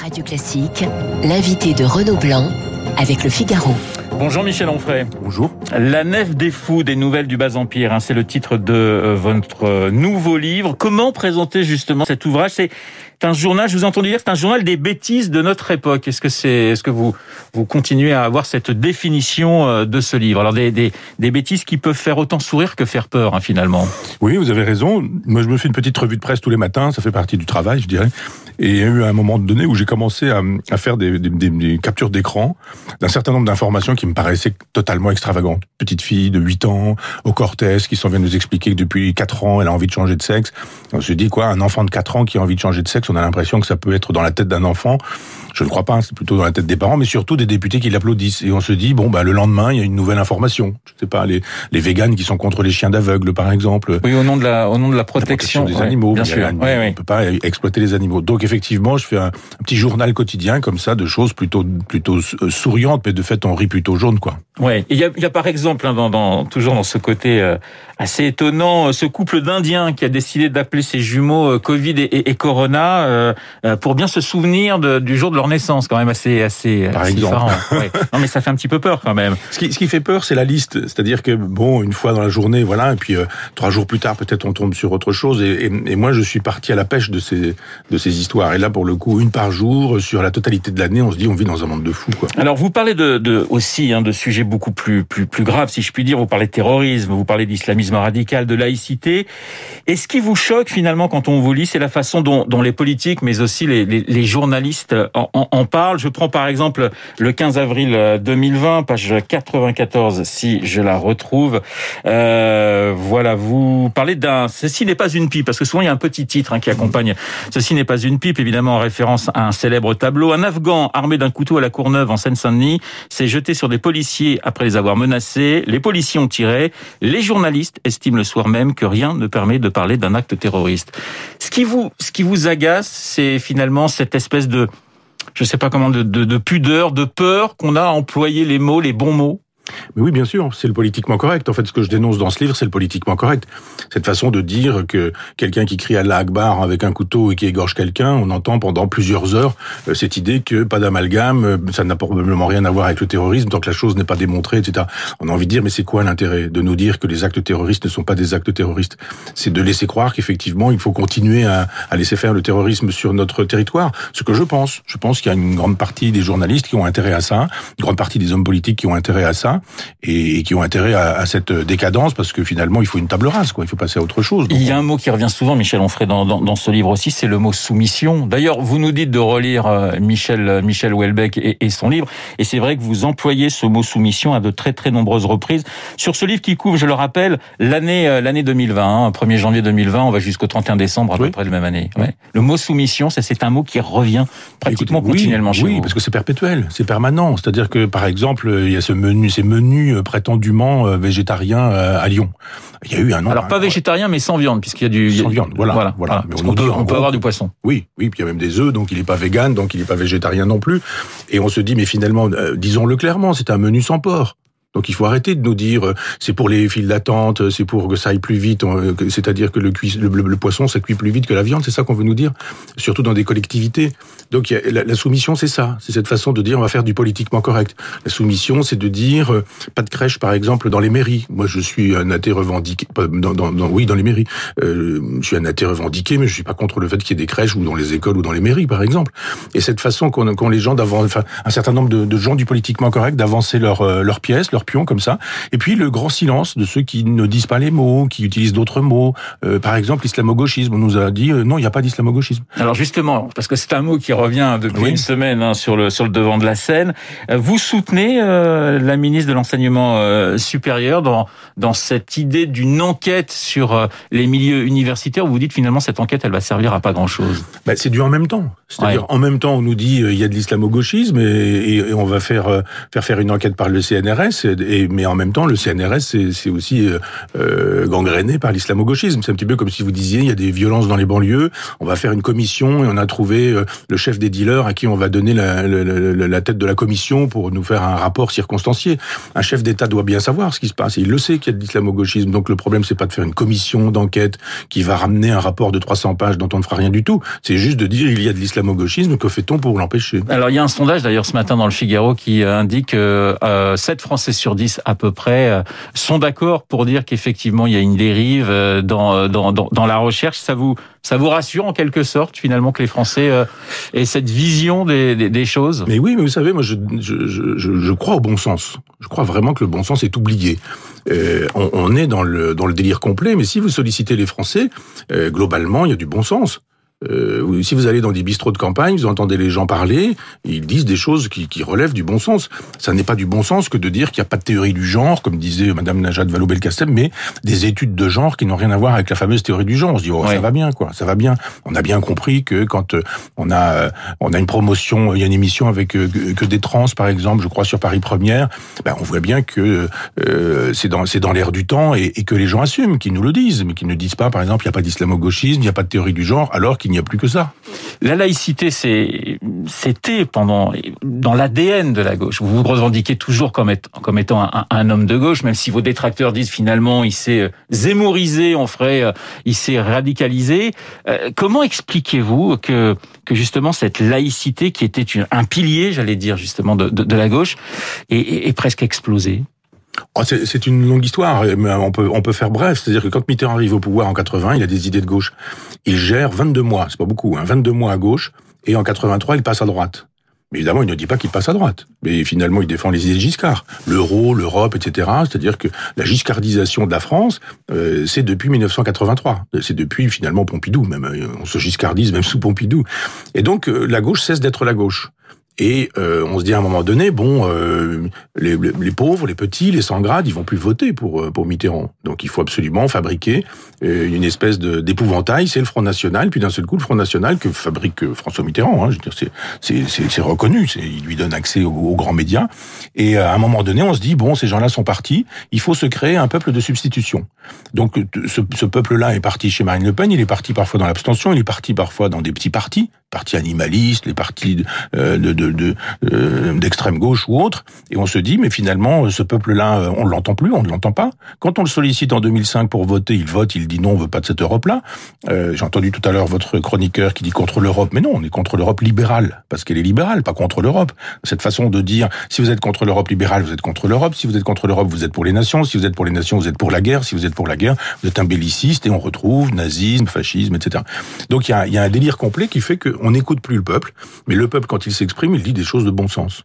Radio Classique, l'invité de Renaud Blanc avec le Figaro. Bonjour Michel Onfray. Bonjour. La nef des fous des nouvelles du bas empire, hein, c'est le titre de euh, votre euh, nouveau livre. Comment présenter justement cet ouvrage? C'est un journal, je vous ai entendu dire, c'est un journal des bêtises de notre époque. Est-ce que c'est, est-ce que vous vous continuez à avoir cette définition euh, de ce livre? Alors des, des, des bêtises qui peuvent faire autant sourire que faire peur hein, finalement. Oui, vous avez raison. Moi, je me fais une petite revue de presse tous les matins. Ça fait partie du travail, je dirais. Et il y a eu un moment donné où j'ai commencé à, à faire des, des, captures d'écran d'un certain nombre d'informations qui me paraissaient totalement extravagantes. Petite fille de 8 ans, au cortès, qui s'en vient nous expliquer que depuis 4 ans, elle a envie de changer de sexe. On se dit quoi Un enfant de 4 ans qui a envie de changer de sexe, on a l'impression que ça peut être dans la tête d'un enfant. Je ne crois pas, c'est plutôt dans la tête des parents, mais surtout des députés qui l'applaudissent. Et on se dit, bon, bah, le lendemain, il y a une nouvelle information. Je sais pas, les, les véganes qui sont contre les chiens d'aveugle, par exemple. Oui, au nom de la, au nom de la protection, la protection des animaux. Bien sûr. On ne peut pas exploiter les animaux. Donc, effectivement, je fais un, un, petit journal quotidien, comme ça, de choses plutôt, plutôt souriantes, mais de fait, on rit plutôt jaune, quoi. Ouais. Il y a, y a par exemple, hein, dans, dans, toujours dans ce côté euh, assez étonnant, ce couple d'Indiens qui a décidé d'appeler ses jumeaux euh, Covid et, et, et Corona euh, pour bien se souvenir de, du jour de leur naissance, quand même assez, assez. Par assez exemple. ouais. Non, mais ça fait un petit peu peur quand même. Ce qui, ce qui fait peur, c'est la liste. C'est-à-dire que bon, une fois dans la journée, voilà, et puis euh, trois jours plus tard, peut-être on tombe sur autre chose. Et, et, et, moi, je suis parti à la pêche de ces de ces histoires. Et là, pour le coup, une par jour sur la totalité de l'année, on se dit, on vit dans un monde de fous, quoi. Alors, vous parlez de, de aussi hein, de sujets beaucoup plus plus plus graves, si je puis dire. Vous parlez de terrorisme, vous parlez d'islamisme radical, de laïcité. Et ce qui vous choque finalement quand on vous lit, c'est la façon dont, dont les politiques, mais aussi les, les, les journalistes en, en, en, parlent. Je prends par exemple le 15 avril 2020, page 94, si je la retrouve. Euh, voilà, vous parlez d'un. Ceci n'est pas une pipe, parce que souvent il y a un petit titre hein, qui accompagne. Ceci n'est pas une pipe, évidemment en référence à un célèbre tableau. Un Afghan armé d'un couteau à la Courneuve en Seine-Saint-Denis s'est jeté sur des policiers après les avoir menacés. Les policiers ont tiré. Les journalistes estiment le soir même que rien ne permet de parler d'un acte terroriste. Ce qui vous, ce qui vous agace, c'est finalement cette espèce de je sais pas comment, de, de, de pudeur, de peur qu'on a à employer les mots, les bons mots mais oui, bien sûr, c'est le politiquement correct. En fait, ce que je dénonce dans ce livre, c'est le politiquement correct. Cette façon de dire que quelqu'un qui crie Allah Akbar avec un couteau et qui égorge quelqu'un, on entend pendant plusieurs heures euh, cette idée que pas d'amalgame, euh, ça n'a probablement rien à voir avec le terrorisme tant que la chose n'est pas démontrée, etc. On a envie de dire, mais c'est quoi l'intérêt de nous dire que les actes terroristes ne sont pas des actes terroristes? C'est de laisser croire qu'effectivement, il faut continuer à, à, laisser faire le terrorisme sur notre territoire. Ce que je pense. Je pense qu'il y a une grande partie des journalistes qui ont intérêt à ça, une grande partie des hommes politiques qui ont intérêt à ça et, qui ont intérêt à, à, cette décadence parce que finalement il faut une table rase, quoi. Il faut passer à autre chose. Donc, il y a un mot qui revient souvent, Michel Onfray, dans, dans, dans ce livre aussi, c'est le mot soumission. D'ailleurs, vous nous dites de relire Michel Michel Houellebecq et, et son livre, et c'est vrai que vous employez ce mot soumission à de très très nombreuses reprises sur ce livre qui couvre, je le rappelle, l'année l'année 2020, hein, 1er janvier 2020, on va jusqu'au 31 décembre à oui. peu près de la même année. Ouais. Le mot soumission, c'est un mot qui revient pratiquement Écoutez, continuellement oui, chez oui, vous. parce que c'est perpétuel, c'est permanent. C'est-à-dire que par exemple, il y a ce menu, ces menus prétendument euh, végétarien à Lyon. Il y a eu un. Alors pas végétarien, mais sans viande, puisqu'il y a du sans viande. Voilà, voilà. voilà. Mais on, on, peut, on peut avoir du poisson. Oui, oui. Puis il y a même des œufs, donc il n'est pas vegan, donc il n'est pas végétarien non plus. Et on se dit, mais finalement, euh, disons-le clairement, c'est un menu sans porc. Donc il faut arrêter de nous dire euh, c'est pour les files d'attente, c'est pour que ça aille plus vite, c'est-à-dire que le, cuis, le, le, le, poisson ça cuit plus vite que la viande, c'est ça qu'on veut nous dire, surtout dans des collectivités. Donc la, soumission c'est ça, c'est cette façon de dire on va faire du politiquement correct. La soumission c'est de dire euh, pas de crèche par exemple dans les mairies. Moi je suis un athée revendiqué, dans, dans, dans, oui dans les mairies, euh, je suis un athée revendiqué, mais je suis pas contre le fait qu'il y ait des crèches ou dans les écoles ou dans les mairies par exemple. Et cette façon qu'ont qu les gens d'avoir, enfin un certain nombre de, de gens du politiquement correct d'avancer leur euh, leur pièce, leur pion comme ça. Et puis le grand silence de ceux qui ne disent pas les mots, qui utilisent d'autres mots. Euh, par exemple, l'islamo-gauchisme. On nous a dit euh, non, il n'y a pas d'islamo-gauchisme. Alors justement, parce que c'est un mot qui revient depuis oui. une semaine hein, sur le sur le devant de la scène. Vous soutenez euh, la ministre de l'enseignement euh, supérieur dans dans cette idée d'une enquête sur euh, les milieux universitaires. Où vous dites finalement cette enquête, elle va servir à pas grand chose. Ben, c'est du en même temps. C'est-à-dire ouais. en même temps, on nous dit il y a de l'islamo-gauchisme et, et, et, on va faire faire faire une enquête par le CNRS Et, mais en même temps, le CNRS, c'est aussi euh, euh, gangréné par l'islamo-gauchisme. C'est un petit peu comme si vous disiez, il y a des violences dans les banlieues, on va faire une commission et on a trouvé euh, le chef des dealers à qui on va donner la, tête de la commission pour nous faire un rapport circonstancié. Un chef d'État doit bien savoir ce qui se passe. il le sait qu'il y a de l'islamo-gauchisme. Donc le problème, c'est pas de faire une commission d'enquête qui va ramener un rapport de 300 pages dont on ne fera rien du tout. C'est juste de dire il y a de l'islamo-gauchisme, que fait-on pour l'empêcher? Alors il y a un sondage d'ailleurs ce matin dans le Figaro qui indique que euh, 7 Français sur 10 à peu près euh, sont d'accord pour dire qu'effectivement il y a une dérive euh, dans, dans, dans, dans, la recherche. Ça vous, ça vous rassure en quelque sorte finalement que les Français euh, aient cette vision des, des, choses? Mais oui, mais vous savez, moi je, je, je, je, crois au bon sens. Je crois vraiment que le bon sens est oublié. Euh, on, on, est dans le, dans le délire complet, mais si vous sollicitez les Français, globalement, il y a du bon sens. Euh, si vous allez dans des bistrots de campagne, vous entendez les gens parler, ils disent des choses qui, qui relèvent du bon sens. Ça n'est pas du bon sens que de dire qu'il n'y a pas de théorie du genre, comme disait Madame Najat Vallaud-Belkacem, mais des études de genre qui n'ont rien à voir avec la fameuse théorie du genre. On se dit, oh, ça va bien, quoi, ça va bien. On a bien compris que quand euh, on a, euh, on a une promotion, il y a une émission avec euh, que des trans, par exemple, je crois, sur Paris Première, ben, on voit bien que euh, c'est dans, c'est dans l'air du temps et, et, que les gens assument, qu'ils nous le disent, mais qu'ils ne disent pas, par exemple, il n'y a pas d'islamo-gauchisme, il n'y a pas de théorie du genre, alors qu'il n'y a plus que ça. La laïcité, c'était pendant dans l'ADN de la gauche. Vous vous revendiquez toujours comme, comme étant un, homme de gauche, même si vos détracteurs disent finalement il s'est euh, zémorisé, on ferait, euh, il s'est radicalisé. Euh, comment expliquez-vous que, que justement cette laïcité, qui était un pilier, j'allais dire justement de, de, la gauche, est, presque explosé Oh, c'est une longue histoire, mais on peut, on peut faire bref. C'est-à-dire que quand Mitterrand arrive au pouvoir en 80, il a des idées de gauche. Il gère 22 mois, c'est pas beaucoup, hein, 22 mois à gauche, et en 83, il passe à droite. Mais évidemment, il ne dit pas qu'il passe à droite. Mais finalement, il défend les idées de Giscard. L'euro, l'Europe, etc. C'est-à-dire que la giscardisation de la France, euh, c'est depuis 1983. C'est depuis, finalement, Pompidou. Même, euh, on se giscardise même sous Pompidou. Et donc, euh, la gauche cesse d'être la gauche. Et euh, on se dit à un moment donné, bon, euh, les, les, pauvres, les petits, les sans grades, ils vont plus voter pour euh, pour Mitterrand. Donc il faut absolument fabriquer euh, une espèce d'épouvantail. C'est le Front National, puis d'un seul coup le Front National que fabrique François Mitterrand. Hein, c'est c'est c'est reconnu. Il lui donne accès aux, aux, grands médias. Et à un moment donné, on se dit bon, ces gens-là sont partis. Il faut se créer un peuple de substitution. Donc ce, ce peuple-là est parti chez Marine Le Pen. Il est parti parfois dans l'abstention. Il est parti parfois dans des petits partis, partis animalistes, les partis de, de, de euh, d'extrême gauche ou autre, et on se dit mais finalement ce peuple-là euh, on l'entend plus, on ne l'entend pas. Quand on le sollicite en 2005 pour voter, il vote, il dit non, on veut pas de cette Europe-là. Euh, J'ai entendu tout à l'heure votre chroniqueur qui dit contre l'Europe, mais non, on est contre l'Europe libérale parce qu'elle est libérale, pas contre l'Europe. Cette façon de dire si vous êtes contre l'Europe libérale, vous êtes contre l'Europe. Si vous êtes contre l'Europe, vous êtes pour les nations. Si vous êtes pour les nations, vous êtes pour la guerre. Si vous êtes pour la guerre, vous êtes un belliciste et on retrouve nazisme, fascisme, etc. Donc il y a, un délire complet qui fait qu'on n'écoute plus le peuple, mais le peuple quand il s'exprime, il dit des choses de bon sens.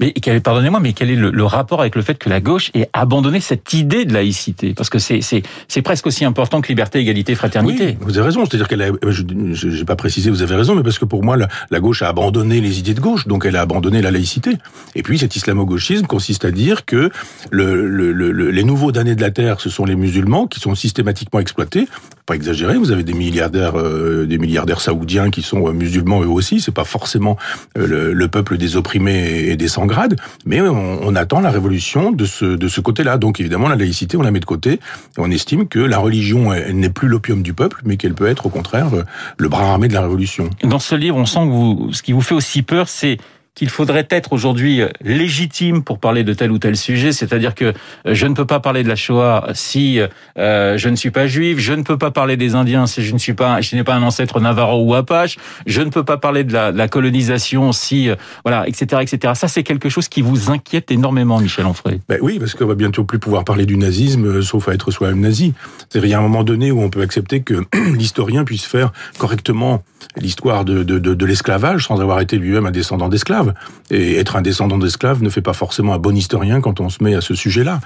Mais pardonnez-moi, mais quel est le, rapport avec le fait que la gauche ait abandonné cette idée de laïcité? Parce que c'est presque aussi important que liberté, égalité, fraternité. Vous avez raison. C'est-à-dire qu'elle a, je n'ai pas précisé, vous avez raison, mais parce que pour moi, la, gauche a abandonné les idées de gauche, donc elle a abandonné la laïcité. Et puis cet islamo-gauchisme consiste à dire que le, le, les nouveaux damnés de la terre, ce sont les musulmans qui sont systématiquement exploités. Pas exagérer, vous avez des milliardaires, euh, des milliardaires saoudiens qui sont euh, musulmans eux aussi. C'est pas forcément euh, le, peuple des opprimés et des sans grade, mais on, attend la révolution de ce, de ce côté-là. Donc évidemment, la laïcité, on la met de côté. On estime que la religion, elle, n'est plus l'opium du peuple, mais qu'elle peut être au contraire le bras armé de la révolution. Dans ce livre, on sent que vous, ce qui vous fait aussi peur, c'est qu'il faudrait être aujourd'hui euh, légitime pour parler de tel ou tel sujet, c'est-à-dire que euh, je ne peux pas parler de la Shoah si euh, je ne suis pas juif, je ne peux pas parler des Indiens si je ne suis pas, je n'ai pas un ancêtre navarro ou apache, je ne peux pas parler de la, colonisation si, euh, voilà, etc., etc. Ça, c'est quelque chose qui vous inquiète énormément, Michel Onfray. Ben oui, parce qu'on va bientôt plus pouvoir parler du nazisme, sauf à être soi-même nazi. C'est-à-dire, il y a un moment donné où on peut accepter que l'historien puisse faire correctement l'histoire de, de, de, de l'esclavage sans avoir été lui-même un descendant d'esclaves. Et être un descendant d'esclaves ne fait pas forcément un bon historien quand on se met à ce sujet-là.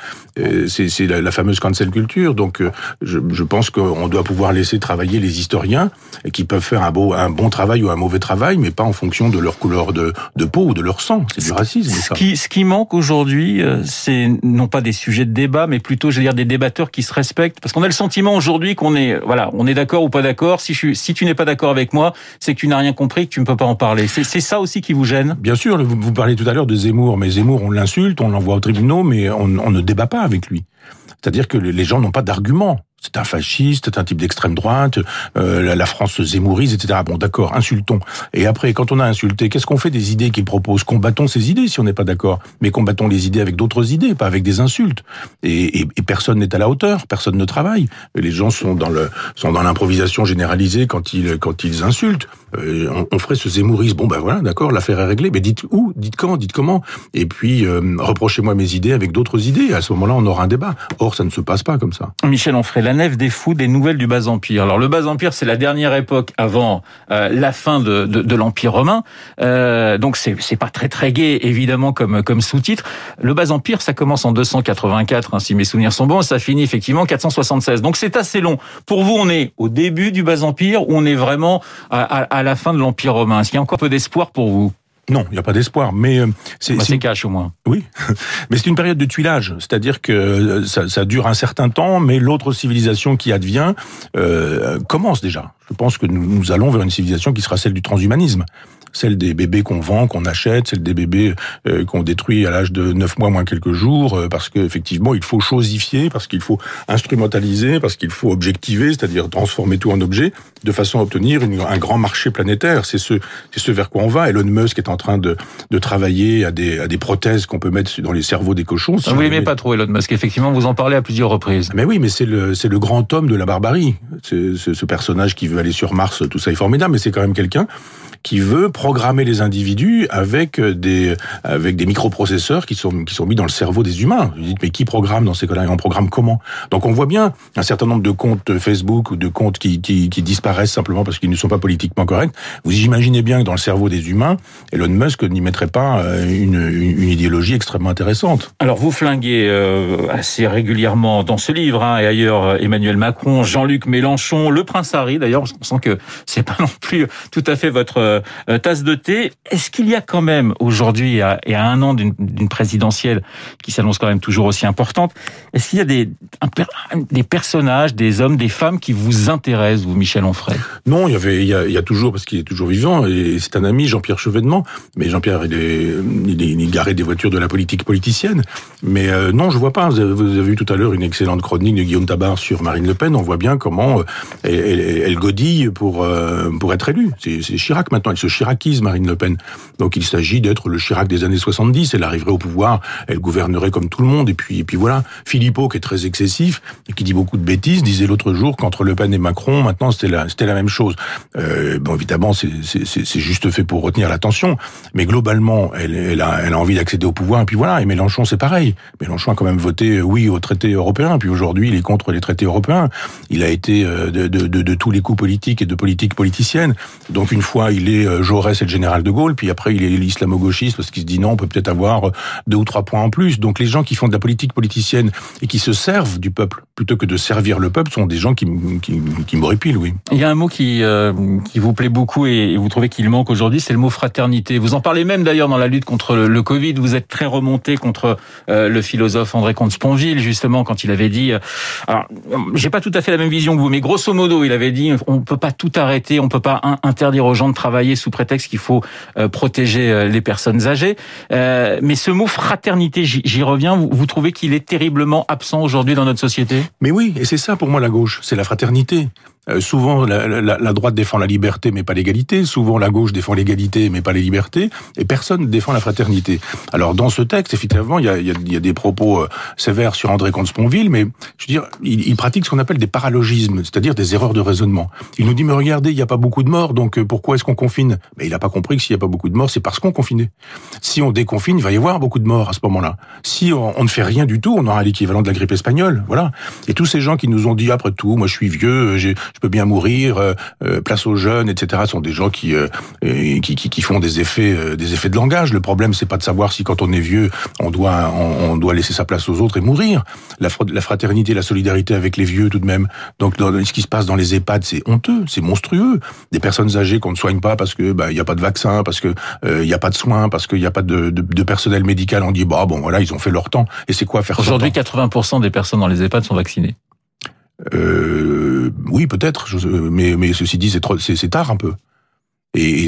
C'est la, la, fameuse cancel culture. Donc, euh, je, je pense qu'on doit pouvoir laisser travailler les historiens qui peuvent faire un, beau, un bon travail ou un mauvais travail, mais pas en fonction de leur couleur de, de peau ou de leur sang. C'est du racisme. Ce qui, ce qui manque aujourd'hui, euh, c'est non pas des sujets de débat, mais plutôt, je veux dire, des débatteurs qui se respectent. Parce qu'on a le sentiment aujourd'hui qu'on est, voilà, on est d'accord ou pas d'accord. Si, je, si tu n'es pas d'accord avec moi, c'est que tu n'as rien compris, que tu ne peux pas en parler. C'est ça aussi qui vous gêne? Bien sûr, vous, vous parlez tout à l'heure de Zemmour, mais Zemmour, on l'insulte, on l'envoie au tribunal, mais on, on ne débat pas avec lui. C'est-à-dire que les gens n'ont pas d'arguments. C'est un fasciste, c'est un type d'extrême droite, euh, la France se zémourise, etc. Bon, d'accord, insultons. Et après, quand on a insulté, qu'est-ce qu'on fait des idées qu'il propose Combattons ces idées si on n'est pas d'accord. Mais combattons les idées avec d'autres idées, pas avec des insultes. Et, et, et personne n'est à la hauteur, personne ne travaille. Les gens sont dans le sont dans l'improvisation généralisée quand ils quand ils insultent. Euh, on, on, ferait ce zémourisme. Bon, ben voilà, d'accord, l'affaire est réglée. Mais dites où, dites quand, dites comment? Et puis euh, reprochez-moi mes idées avec d'autres idées. À ce moment-là, on aura un débat. Or, ça ne se passe pas comme ça. Michel Onfray, la nef des fous, des nouvelles du bas empire. Alors le bas empire, c'est la dernière époque avant euh, la fin de, de, l'empire romain. Euh, donc c'est pas très très gai évidemment comme comme sous-titre. Le bas empire, ça commence en 284, hein, si mes souvenirs sont bons, et ça finit effectivement en 476. Donc c'est assez long. Pour vous, on est au début du bas empire ou on est vraiment à, à, à la fin de l'empire romain? Est-ce qu'il y a encore peu d'espoir pour vous? Non, il n'y a pas d'espoir, mais euh, c'est bah, c'est cash au moins. Oui, mais c'est une période de tuilage, c'est-à-dire que euh, ça, ça, dure un certain temps, mais l'autre civilisation qui advient euh, commence déjà. Je pense que nous, nous allons vers une civilisation qui sera celle du transhumanisme celle des bébés qu'on vend, qu'on achète, celle des bébés euh, qu'on détruit à l'âge de 9 mois moins quelques jours, euh, parce qu'effectivement, il faut chosifier, parce qu'il faut instrumentaliser, parce qu'il faut objectiver, c'est-à-dire transformer tout en objet, de façon à obtenir une, un grand marché planétaire. C'est ce, c'est ce vers quoi on va. Elon Musk est en train de, de travailler à des, à des prothèses qu'on peut mettre dans les cerveaux des cochons. Si vous l'aimez pas trop, Elon Musk. Effectivement, vous en parlez à plusieurs reprises. Mais oui, mais c'est le, c'est le grand homme de la barbarie. C'est, ce personnage qui veut aller sur Mars, tout ça est formidable, mais c'est quand même quelqu'un qui veut programmer les individus avec des avec des microprocesseurs qui sont qui sont mis dans le cerveau des humains. Vous dites mais qui programme dans ces cas-là On programme comment? Donc on voit bien un certain nombre de comptes Facebook ou de comptes qui qui, disparaissent simplement parce qu'ils ne sont pas politiquement corrects. Vous imaginez bien que dans le cerveau des humains, Elon Musk n'y mettrait pas euh, une, une, idéologie extrêmement intéressante. Alors vous flinguez euh, assez régulièrement dans ce livre hein, et ailleurs Emmanuel Macron, Jean-Luc Mélenchon, le prince Harry d'ailleurs, on sent que c'est pas non plus tout à fait votre euh, tasse de thé. Est-ce qu'il y a quand même aujourd'hui, et à un an d'une présidentielle qui s'annonce quand même toujours aussi importante, est-ce qu'il y a des, personnages, des hommes, des femmes qui vous intéressent, vous, Michel Onfray? Non, il y avait, il y a, toujours, parce qu'il est toujours vivant, et c'est un ami, Jean-Pierre Chevènement, mais Jean-Pierre, il est, garé des voitures de la politique politicienne. Mais euh, non, je vois pas. Vous avez, vu tout à l'heure une excellente chronique de Guillaume Tabar sur Marine Le Pen. On voit bien comment euh, elle, elle, godille pour, euh, pour être élue. C'est Chirac maintenant. Elle se chiraquise, Marine Le Pen. Donc il s'agit d'être le Chirac des années 70. Elle arriverait au pouvoir, elle gouvernerait comme tout le monde. Et puis, et puis voilà. Philippot, qui est très excessif et qui dit beaucoup de bêtises, disait l'autre jour qu'entre Le Pen et Macron, maintenant c'était la, la même chose. Euh, bon, évidemment, c'est juste fait pour retenir l'attention. Mais globalement, elle, elle, a, elle a envie d'accéder au pouvoir. Et puis voilà. Et Mélenchon, c'est pareil. Mélenchon a quand même voté oui au traité européen. Puis aujourd'hui, il est contre les traités européens. Il a été de, de, de, de tous les coups politiques et de politique politicienne. Donc une fois, il est Jaurès et le général de Gaulle, puis après il est l'islamo-gauchiste parce qu'il se dit non, on peut peut-être avoir deux ou trois points en plus. Donc les gens qui font de la politique politicienne et qui se servent du peuple plutôt que de servir le peuple sont des gens qui, qui, qui oui. Il y a un mot qui, euh, qui vous plaît beaucoup et vous trouvez qu'il manque aujourd'hui, c'est le mot fraternité. Vous en parlez même d'ailleurs dans la lutte contre le, Covid. Vous êtes très remonté contre euh, le philosophe André Comte-Sponville, justement, quand il avait dit... Euh, alors, j'ai pas tout à fait la même vision que vous, mais grosso modo, il avait dit on peut pas tout arrêter, on peut pas interdire aux gens de travailler sous prétexte qu'il faut euh, protéger euh, les personnes âgées. Euh, mais ce mot fraternité, j'y reviens, vous, vous trouvez qu'il est terriblement absent aujourd'hui dans notre société? Mais oui, et c'est ça pour moi la gauche, c'est la fraternité. Euh, souvent, la, la, la, droite défend la liberté, mais pas l'égalité. Souvent, la gauche défend l'égalité, mais pas les libertés. Et personne ne défend la fraternité. Alors, dans ce texte, effectivement, il y a, y a, y a des propos euh, sévères sur André Comte-Sponville, mais je veux dire, il, il pratique ce qu'on appelle des paralogismes, c'est-à-dire des erreurs de raisonnement. Il nous dit, mais regardez, il n'y a pas beaucoup de morts, donc euh, pourquoi est-ce qu'on confine? Mais il n'a pas compris que s'il n'y a pas beaucoup de morts, c'est parce qu'on confinait. Si on déconfine, il va y avoir beaucoup de morts à ce moment-là. Si on, on ne fait rien du tout, on aura l'équivalent de la grippe espagnole. Voilà. Et tous ces gens qui nous ont dit, après tout, moi je suis vieux, peux bien mourir, euh, place aux jeunes, etc. sont des gens qui, euh, qui, qui, qui font des effets, euh, des effets de langage. Le problème, c'est pas de savoir si quand on est vieux, on doit, on, on doit laisser sa place aux autres et mourir. La, la, fraternité, la solidarité avec les vieux, tout de même. Donc, dans, ce qui se passe dans les EHPAD, c'est honteux, c'est monstrueux. Des personnes âgées qu'on ne soigne pas parce que bah il y a pas de vaccin, parce que il y a pas de soins, parce qu'il n'y a pas de, de, de, personnel médical. On dit bah bon voilà, ils ont fait leur temps. Et c'est quoi faire Aujourd'hui, 80% des personnes dans les EHPAD sont vaccinées. Euh, oui, peut-être, mais, mais ceci dit, c'est tard un peu.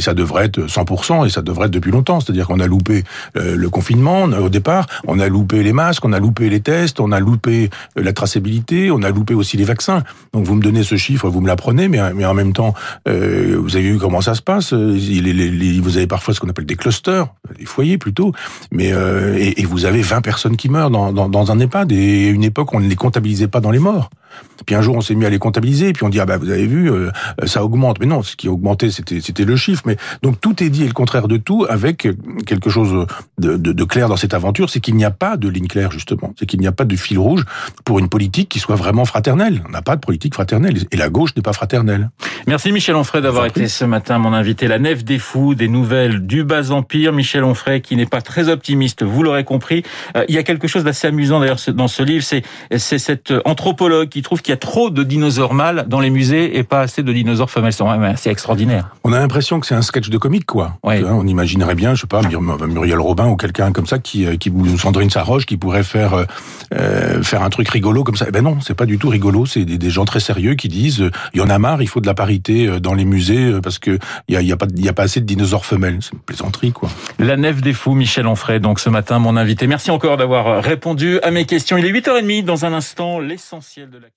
Et, ça devrait être 100%, et ça devrait être depuis longtemps. C'est-à-dire qu'on a loupé euh, le confinement au départ, on a loupé les masques, on a loupé les tests, on a loupé euh, la traçabilité, on a loupé aussi les vaccins. Donc vous me donnez ce chiffre, vous me l'apprenez, mais, mais en même temps, euh, vous avez vu comment ça se passe. Vous avez parfois ce qu'on appelle des clusters, des foyers plutôt, mais et, vous avez 20 personnes qui meurent dans, dans, un EHPAD. Et à une époque, on ne les comptabilisait pas dans les morts. Puis un jour, on s'est mis à les comptabiliser, et puis on dit ah bah vous avez vu, ça augmente. Mais non, ce qui augmentait, c'était le chiffre. Mais donc tout est dit et le contraire de tout, avec quelque chose de, de, de clair dans cette aventure, c'est qu'il n'y a pas de ligne claire justement, c'est qu'il n'y a pas de fil rouge pour une politique qui soit vraiment fraternelle. On n'a pas de politique fraternelle, et la gauche n'est pas fraternelle. Merci Michel Onfray d'avoir été ce matin mon invité. La nef des fous, des nouvelles du bas empire. Michel Onfray qui n'est pas très optimiste, vous l'aurez compris. Euh, il y a quelque chose d'assez amusant d'ailleurs dans ce livre, c'est c'est cette anthropologue qui trouve qu'il y a trop de dinosaures mâles dans les musées et pas assez de dinosaures femelles. C'est extraordinaire. On a l'impression que c'est un sketch de comique, quoi. Ouais. On imaginerait bien, je sais pas, Muriel Robin ou quelqu'un comme ça qui, euh, qui ou Sandrine Saroche qui pourrait faire euh, euh, faire un truc rigolo comme ça. Eh ben non, c'est pas du tout rigolo. C'est des, des, gens très sérieux qui disent il y en a marre, il faut de la parité dans les musées parce que il y a, y a, pas il y a pas assez de dinosaures femelles. C'est une plaisanterie, quoi. La nef des fous, Michel Onfray. Donc ce matin, mon invité. Merci encore d'avoir répondu à mes questions. Il est 8h30 dans un instant, l'essentiel de la